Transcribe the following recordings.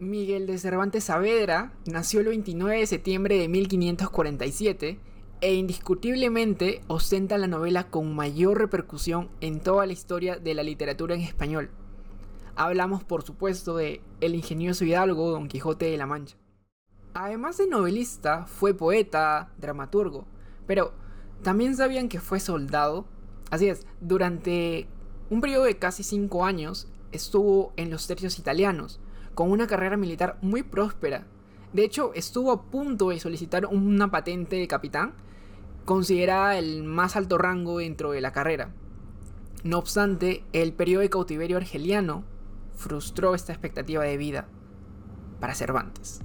Miguel de Cervantes Saavedra nació el 29 de septiembre de 1547 e indiscutiblemente ostenta la novela con mayor repercusión en toda la historia de la literatura en español. Hablamos, por supuesto, de El ingenioso hidalgo Don Quijote de la Mancha. Además de novelista, fue poeta, dramaturgo, pero ¿también sabían que fue soldado? Así es, durante un periodo de casi cinco años estuvo en los tercios italianos, con una carrera militar muy próspera. De hecho, estuvo a punto de solicitar una patente de capitán, considerada el más alto rango dentro de la carrera. No obstante, el periodo de cautiverio argeliano frustró esta expectativa de vida para Cervantes.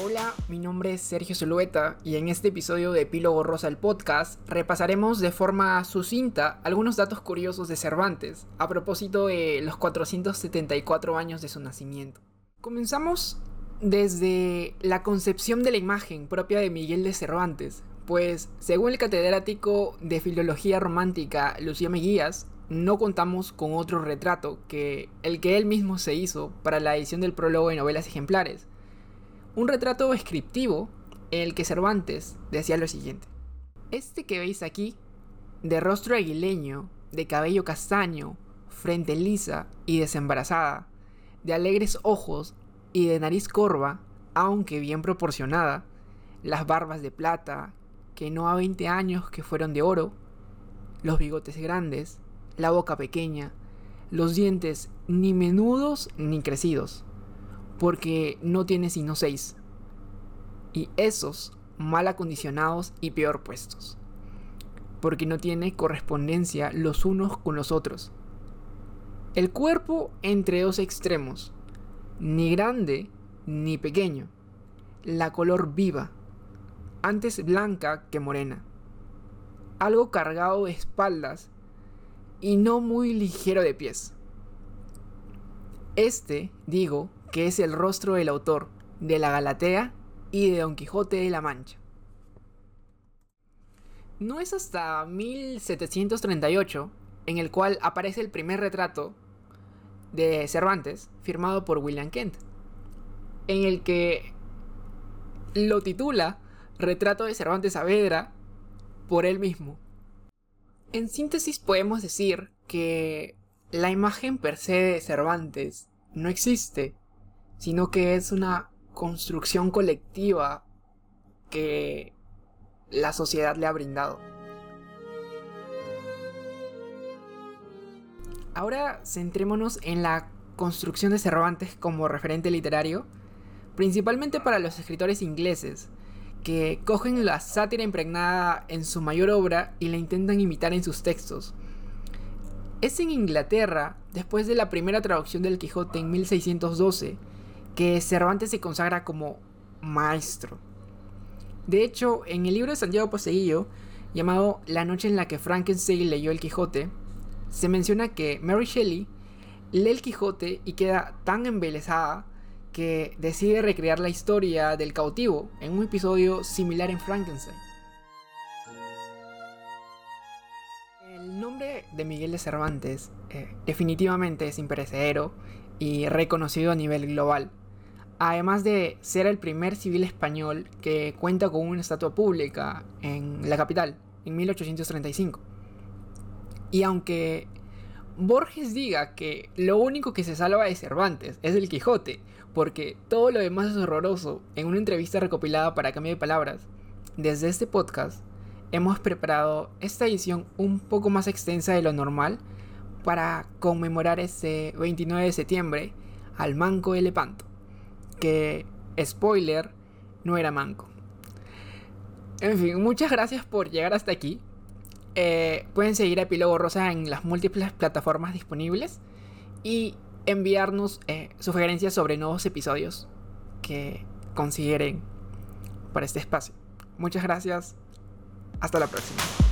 Hola, mi nombre es Sergio Zulueta y en este episodio de Epílogo Rosa el podcast repasaremos de forma sucinta algunos datos curiosos de Cervantes a propósito de los 474 años de su nacimiento. Comenzamos desde la concepción de la imagen propia de Miguel de Cervantes, pues según el catedrático de Filología Romántica Lucía Meguías, no contamos con otro retrato que el que él mismo se hizo para la edición del prólogo de novelas ejemplares un retrato descriptivo en el que Cervantes decía lo siguiente. Este que veis aquí, de rostro aguileño, de cabello castaño, frente lisa y desembarazada, de alegres ojos y de nariz corva, aunque bien proporcionada, las barbas de plata, que no a 20 años que fueron de oro, los bigotes grandes, la boca pequeña, los dientes ni menudos ni crecidos, porque no tiene sino seis. Y esos mal acondicionados y peor puestos. Porque no tiene correspondencia los unos con los otros. El cuerpo entre dos extremos, ni grande ni pequeño. La color viva, antes blanca que morena. Algo cargado de espaldas y no muy ligero de pies. Este, digo, que es el rostro del autor de la Galatea y de Don Quijote de la Mancha. No es hasta 1738 en el cual aparece el primer retrato de Cervantes firmado por William Kent, en el que lo titula Retrato de Cervantes Saavedra por él mismo. En síntesis podemos decir que la imagen per se de Cervantes no existe sino que es una construcción colectiva que la sociedad le ha brindado. Ahora centrémonos en la construcción de Cervantes como referente literario, principalmente para los escritores ingleses, que cogen la sátira impregnada en su mayor obra y la intentan imitar en sus textos. Es en Inglaterra, después de la primera traducción del Quijote en 1612, que Cervantes se consagra como maestro. De hecho, en el libro de Santiago Poseguillo, llamado La noche en la que Frankenstein leyó el Quijote, se menciona que Mary Shelley lee el Quijote y queda tan embelesada que decide recrear la historia del cautivo en un episodio similar en Frankenstein. El nombre de Miguel de Cervantes eh, definitivamente es imperecedero y reconocido a nivel global además de ser el primer civil español que cuenta con una estatua pública en la capital, en 1835. Y aunque Borges diga que lo único que se salva de Cervantes es el Quijote, porque todo lo demás es horroroso, en una entrevista recopilada para Cambio de Palabras, desde este podcast hemos preparado esta edición un poco más extensa de lo normal para conmemorar este 29 de septiembre al Manco de Lepanto que, spoiler, no era manco. En fin, muchas gracias por llegar hasta aquí. Eh, pueden seguir a Epílogo Rosa en las múltiples plataformas disponibles y enviarnos eh, sugerencias sobre nuevos episodios que consideren para este espacio. Muchas gracias. Hasta la próxima.